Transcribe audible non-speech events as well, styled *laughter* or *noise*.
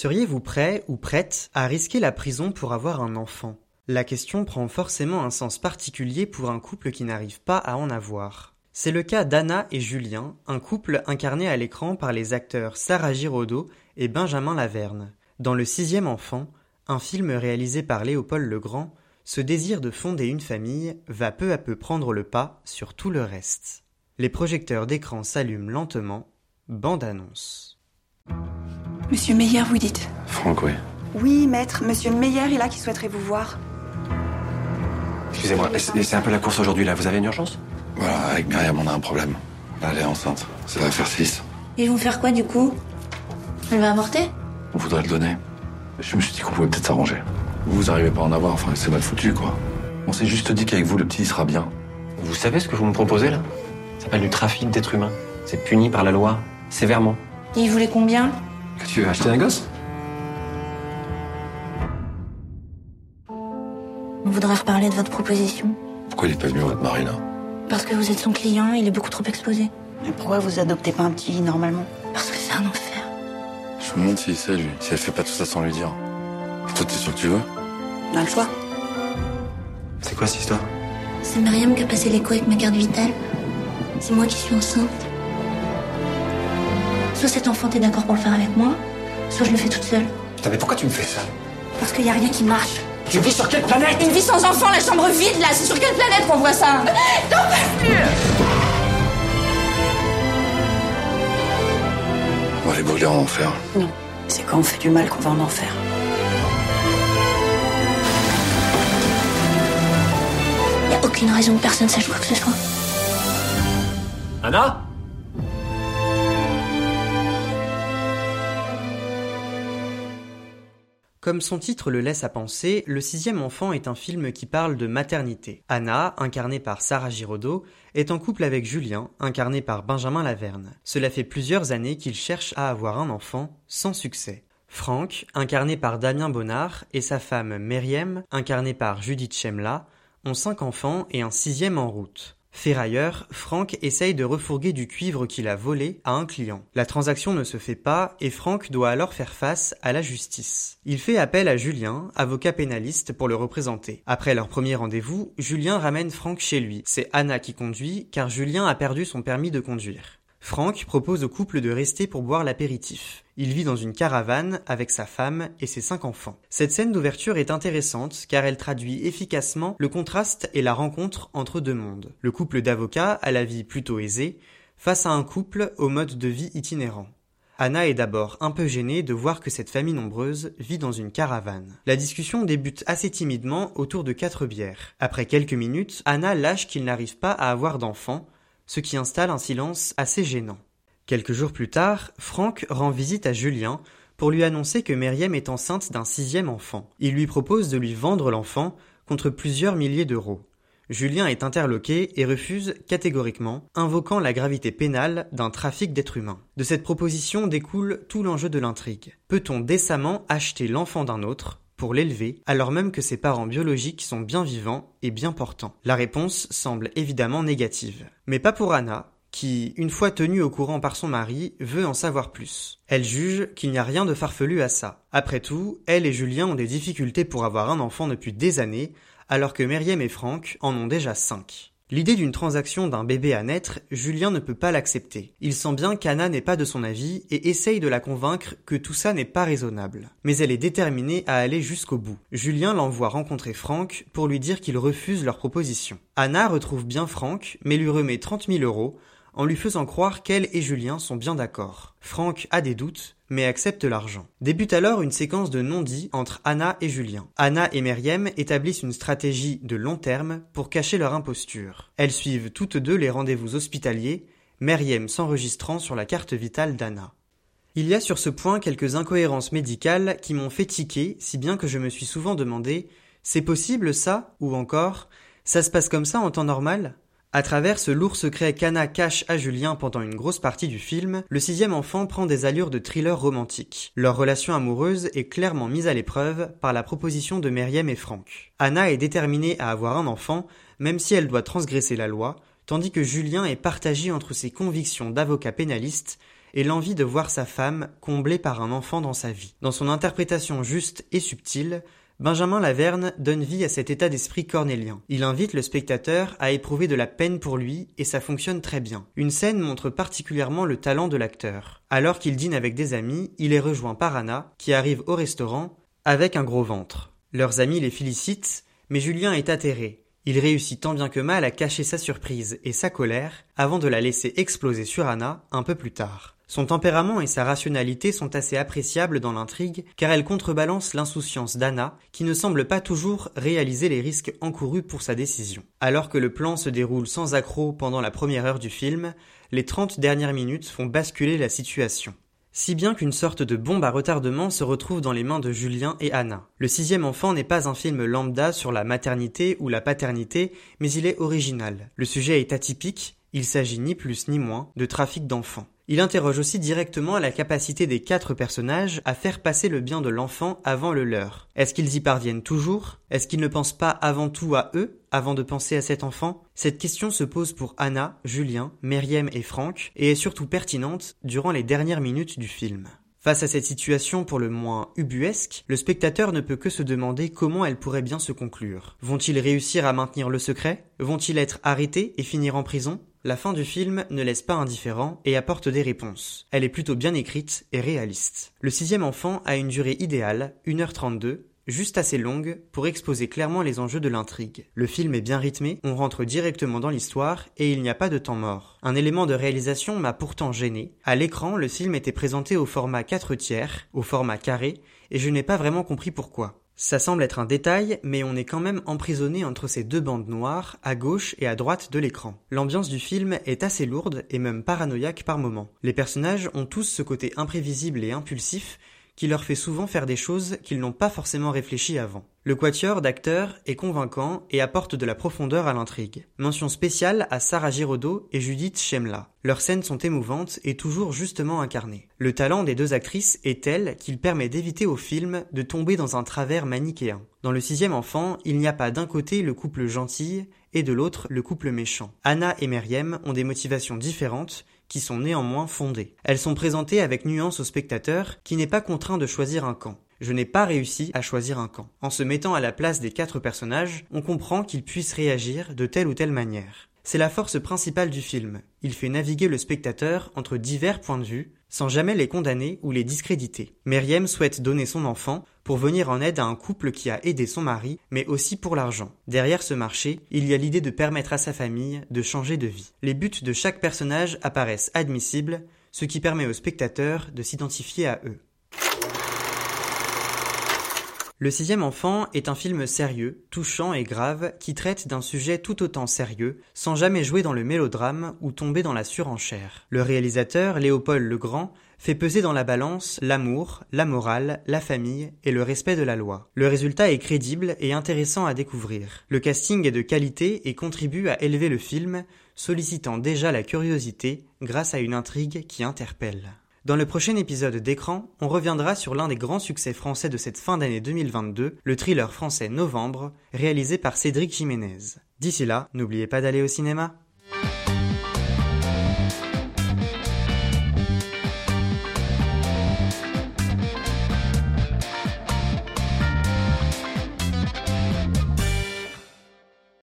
Seriez-vous prêt ou prête à risquer la prison pour avoir un enfant? La question prend forcément un sens particulier pour un couple qui n'arrive pas à en avoir. C'est le cas d'Anna et Julien, un couple incarné à l'écran par les acteurs Sarah Giraudot et Benjamin Laverne. Dans Le sixième enfant, un film réalisé par Léopold Legrand, ce désir de fonder une famille va peu à peu prendre le pas sur tout le reste. Les projecteurs d'écran s'allument lentement. Bande annonce. Monsieur Meyer, vous dites Franck, oui. Oui, maître, monsieur Meyer est là qui souhaiterait vous voir. Excusez-moi, c'est un peu la course aujourd'hui là. Vous avez une urgence? Voilà, avec Myriam, on a un problème. Elle est enceinte. C'est l'affaire 6. Et ils vont faire quoi du coup? Elle va avorter? On voudrait le donner. Je me suis dit qu'on pouvait peut-être s'arranger. Vous arrivez pas à en avoir, enfin, c'est mal foutu, quoi. On s'est juste dit qu'avec vous, le petit il sera bien. Vous savez ce que vous me proposez là? Ça s'appelle du trafic d'êtres humains. C'est puni par la loi, sévèrement. Et ils voulaient combien? Que tu veux acheter un gosse? On voudrait reparler de votre proposition. Pourquoi il est pas venu, votre mari, là Parce que vous êtes son client, il est beaucoup trop exposé. Mais pourquoi vous adoptez pas un petit normalement? Parce que c'est un enfer. Je me demande s'il sait, lui. Si elle fait pas tout ça sans lui dire. Toi, t'es sûr que tu veux? On a le choix. C'est quoi cette histoire? C'est Myriam qui a passé l'écho avec ma carte vitale. C'est moi qui suis enceinte. Soit cet enfant t'es d'accord pour le faire avec moi, soit je le fais toute seule. Putain, mais pourquoi tu me fais ça? Parce qu'il y a rien qui marche. Tu vis sur quelle planète? Une vie sans enfant, la chambre vide là, c'est sur quelle planète qu'on voit ça? *laughs* On va les brûler en enfer. Non. C'est quand on fait du mal qu'on va en enfer. Y a aucune raison que personne sache quoi que ce soit. Anna? Comme son titre le laisse à penser, Le sixième enfant est un film qui parle de maternité. Anna, incarnée par Sarah Giraudot, est en couple avec Julien, incarné par Benjamin Laverne. Cela fait plusieurs années qu'ils cherchent à avoir un enfant, sans succès. Franck, incarné par Damien Bonnard, et sa femme Meriem, incarnée par Judith Chemla, ont cinq enfants et un sixième en route. Ferrailleur, Franck essaye de refourguer du cuivre qu'il a volé à un client. La transaction ne se fait pas et Franck doit alors faire face à la justice. Il fait appel à Julien, avocat pénaliste, pour le représenter. Après leur premier rendez-vous, Julien ramène Franck chez lui. C'est Anna qui conduit car Julien a perdu son permis de conduire. Franck propose au couple de rester pour boire l'apéritif. Il vit dans une caravane avec sa femme et ses cinq enfants. Cette scène d'ouverture est intéressante car elle traduit efficacement le contraste et la rencontre entre deux mondes. Le couple d'avocats à la vie plutôt aisée face à un couple au mode de vie itinérant. Anna est d'abord un peu gênée de voir que cette famille nombreuse vit dans une caravane. La discussion débute assez timidement autour de quatre bières. Après quelques minutes, Anna lâche qu'il n'arrive pas à avoir d'enfants, ce qui installe un silence assez gênant. Quelques jours plus tard, Franck rend visite à Julien pour lui annoncer que Myriam est enceinte d'un sixième enfant. Il lui propose de lui vendre l'enfant contre plusieurs milliers d'euros. Julien est interloqué et refuse catégoriquement, invoquant la gravité pénale d'un trafic d'êtres humains. De cette proposition découle tout l'enjeu de l'intrigue. Peut-on décemment acheter l'enfant d'un autre? Pour l'élever, alors même que ses parents biologiques sont bien vivants et bien portants La réponse semble évidemment négative. Mais pas pour Anna, qui, une fois tenue au courant par son mari, veut en savoir plus. Elle juge qu'il n'y a rien de farfelu à ça. Après tout, elle et Julien ont des difficultés pour avoir un enfant depuis des années, alors que Myriam et Franck en ont déjà cinq. L'idée d'une transaction d'un bébé à naître, Julien ne peut pas l'accepter. Il sent bien qu'Anna n'est pas de son avis et essaye de la convaincre que tout ça n'est pas raisonnable. Mais elle est déterminée à aller jusqu'au bout. Julien l'envoie rencontrer Franck pour lui dire qu'il refuse leur proposition. Anna retrouve bien Franck, mais lui remet 30 000 euros en lui faisant croire qu'elle et Julien sont bien d'accord. Franck a des doutes, mais accepte l'argent. Débute alors une séquence de non-dits entre Anna et Julien. Anna et Meriem établissent une stratégie de long terme pour cacher leur imposture. Elles suivent toutes deux les rendez-vous hospitaliers, Meriem s'enregistrant sur la carte vitale d'Anna. Il y a sur ce point quelques incohérences médicales qui m'ont fait tiquer, si bien que je me suis souvent demandé c'est possible ça Ou encore ça se passe comme ça en temps normal? À travers ce lourd secret qu'Anna cache à Julien pendant une grosse partie du film, le sixième enfant prend des allures de thriller romantique. Leur relation amoureuse est clairement mise à l'épreuve par la proposition de Meriem et Franck. Anna est déterminée à avoir un enfant, même si elle doit transgresser la loi, tandis que Julien est partagé entre ses convictions d'avocat pénaliste et l'envie de voir sa femme comblée par un enfant dans sa vie. Dans son interprétation juste et subtile, Benjamin Laverne donne vie à cet état d'esprit cornélien. Il invite le spectateur à éprouver de la peine pour lui et ça fonctionne très bien. Une scène montre particulièrement le talent de l'acteur. Alors qu'il dîne avec des amis, il est rejoint par Anna, qui arrive au restaurant avec un gros ventre. Leurs amis les félicitent, mais Julien est atterré. Il réussit tant bien que mal à cacher sa surprise et sa colère avant de la laisser exploser sur Anna un peu plus tard. Son tempérament et sa rationalité sont assez appréciables dans l'intrigue car elle contrebalance l'insouciance d'Anna qui ne semble pas toujours réaliser les risques encourus pour sa décision. Alors que le plan se déroule sans accroc pendant la première heure du film, les 30 dernières minutes font basculer la situation. Si bien qu'une sorte de bombe à retardement se retrouve dans les mains de Julien et Anna. Le sixième enfant n'est pas un film lambda sur la maternité ou la paternité, mais il est original. Le sujet est atypique, il s'agit ni plus ni moins de trafic d'enfants. Il interroge aussi directement la capacité des quatre personnages à faire passer le bien de l'enfant avant le leur. Est-ce qu'ils y parviennent toujours? Est-ce qu'ils ne pensent pas avant tout à eux avant de penser à cet enfant? Cette question se pose pour Anna, Julien, Meriem et Franck et est surtout pertinente durant les dernières minutes du film. Face à cette situation pour le moins ubuesque, le spectateur ne peut que se demander comment elle pourrait bien se conclure. Vont-ils réussir à maintenir le secret? Vont-ils être arrêtés et finir en prison? La fin du film ne laisse pas indifférent et apporte des réponses. Elle est plutôt bien écrite et réaliste. Le sixième enfant a une durée idéale, 1h32, juste assez longue pour exposer clairement les enjeux de l'intrigue. Le film est bien rythmé, on rentre directement dans l'histoire et il n'y a pas de temps mort. Un élément de réalisation m'a pourtant gêné. À l'écran, le film était présenté au format 4 tiers, au format carré, et je n'ai pas vraiment compris pourquoi. Ça semble être un détail, mais on est quand même emprisonné entre ces deux bandes noires, à gauche et à droite de l'écran. L'ambiance du film est assez lourde et même paranoïaque par moments. Les personnages ont tous ce côté imprévisible et impulsif qui leur fait souvent faire des choses qu'ils n'ont pas forcément réfléchi avant. Le quatuor d'acteurs est convaincant et apporte de la profondeur à l'intrigue. Mention spéciale à Sarah Giraudot et Judith Shemla. Leurs scènes sont émouvantes et toujours justement incarnées. Le talent des deux actrices est tel qu'il permet d'éviter au film de tomber dans un travers manichéen. Dans le sixième enfant, il n'y a pas d'un côté le couple gentil et de l'autre le couple méchant. Anna et Meriem ont des motivations différentes qui sont néanmoins fondées. Elles sont présentées avec nuance au spectateur qui n'est pas contraint de choisir un camp. Je n'ai pas réussi à choisir un camp. En se mettant à la place des quatre personnages, on comprend qu'ils puissent réagir de telle ou telle manière. C'est la force principale du film. Il fait naviguer le spectateur entre divers points de vue, sans jamais les condamner ou les discréditer. Meriem souhaite donner son enfant pour venir en aide à un couple qui a aidé son mari, mais aussi pour l'argent. Derrière ce marché, il y a l'idée de permettre à sa famille de changer de vie. Les buts de chaque personnage apparaissent admissibles, ce qui permet aux spectateurs de s'identifier à eux. Le sixième enfant est un film sérieux, touchant et grave qui traite d'un sujet tout autant sérieux, sans jamais jouer dans le mélodrame ou tomber dans la surenchère. Le réalisateur, Léopold Legrand, fait peser dans la balance l'amour, la morale, la famille et le respect de la loi. Le résultat est crédible et intéressant à découvrir. Le casting est de qualité et contribue à élever le film, sollicitant déjà la curiosité grâce à une intrigue qui interpelle. Dans le prochain épisode d'écran, on reviendra sur l'un des grands succès français de cette fin d'année 2022, le thriller français Novembre, réalisé par Cédric Jiménez. D'ici là, n'oubliez pas d'aller au cinéma.